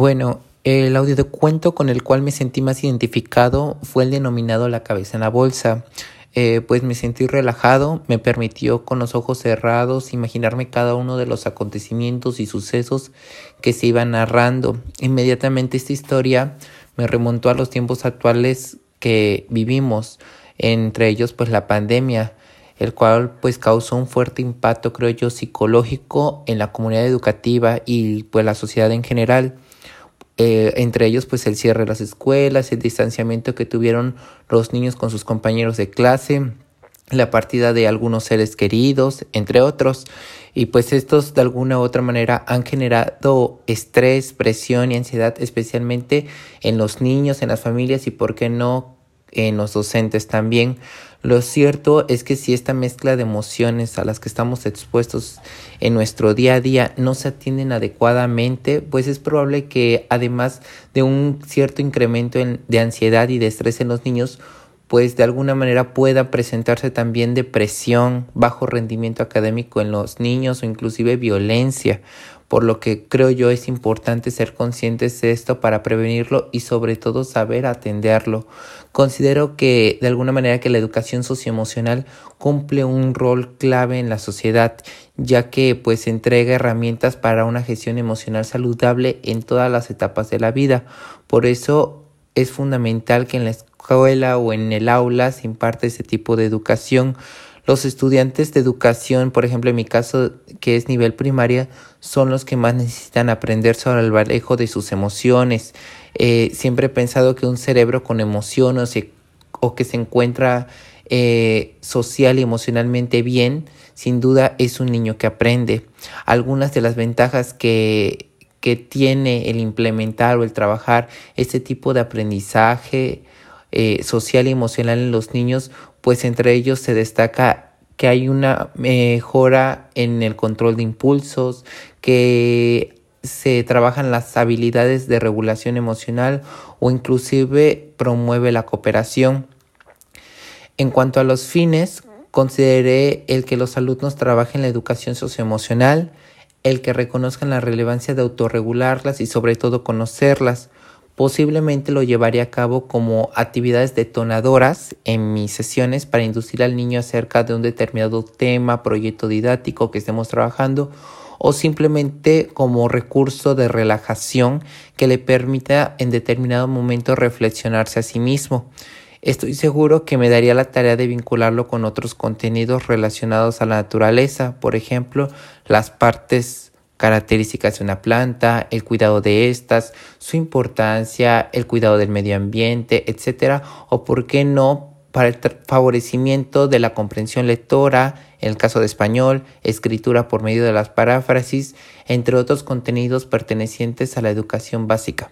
Bueno, el audio de cuento con el cual me sentí más identificado fue el denominado La cabeza en la bolsa. Eh, pues me sentí relajado, me permitió con los ojos cerrados imaginarme cada uno de los acontecimientos y sucesos que se iban narrando. Inmediatamente esta historia me remontó a los tiempos actuales que vivimos, entre ellos pues la pandemia, el cual pues causó un fuerte impacto creo yo psicológico en la comunidad educativa y pues la sociedad en general. Eh, entre ellos pues el cierre de las escuelas, el distanciamiento que tuvieron los niños con sus compañeros de clase, la partida de algunos seres queridos, entre otros. Y pues estos de alguna u otra manera han generado estrés, presión y ansiedad, especialmente en los niños, en las familias y, por qué no, en los docentes también. Lo cierto es que si esta mezcla de emociones a las que estamos expuestos en nuestro día a día no se atienden adecuadamente, pues es probable que además de un cierto incremento de ansiedad y de estrés en los niños, pues de alguna manera pueda presentarse también depresión, bajo rendimiento académico en los niños o inclusive violencia, por lo que creo yo es importante ser conscientes de esto para prevenirlo y sobre todo saber atenderlo. Considero que de alguna manera que la educación socioemocional cumple un rol clave en la sociedad, ya que pues entrega herramientas para una gestión emocional saludable en todas las etapas de la vida. Por eso es fundamental que en la o en el aula se imparte ese tipo de educación los estudiantes de educación, por ejemplo, en mi caso, que es nivel primaria, son los que más necesitan aprender sobre el manejo de sus emociones. Eh, siempre he pensado que un cerebro con emociones o que se encuentra eh, social y emocionalmente bien, sin duda es un niño que aprende. Algunas de las ventajas que, que tiene el implementar o el trabajar este tipo de aprendizaje eh, social y emocional en los niños, pues entre ellos se destaca que hay una mejora en el control de impulsos, que se trabajan las habilidades de regulación emocional o inclusive promueve la cooperación. En cuanto a los fines, consideré el que los alumnos trabajen la educación socioemocional, el que reconozcan la relevancia de autorregularlas y sobre todo conocerlas, Posiblemente lo llevaría a cabo como actividades detonadoras en mis sesiones para inducir al niño acerca de un determinado tema, proyecto didáctico que estemos trabajando o simplemente como recurso de relajación que le permita en determinado momento reflexionarse a sí mismo. Estoy seguro que me daría la tarea de vincularlo con otros contenidos relacionados a la naturaleza, por ejemplo, las partes características de una planta, el cuidado de estas, su importancia, el cuidado del medio ambiente, etcétera, o por qué no para el favorecimiento de la comprensión lectora, en el caso de español, escritura por medio de las paráfrasis, entre otros contenidos pertenecientes a la educación básica.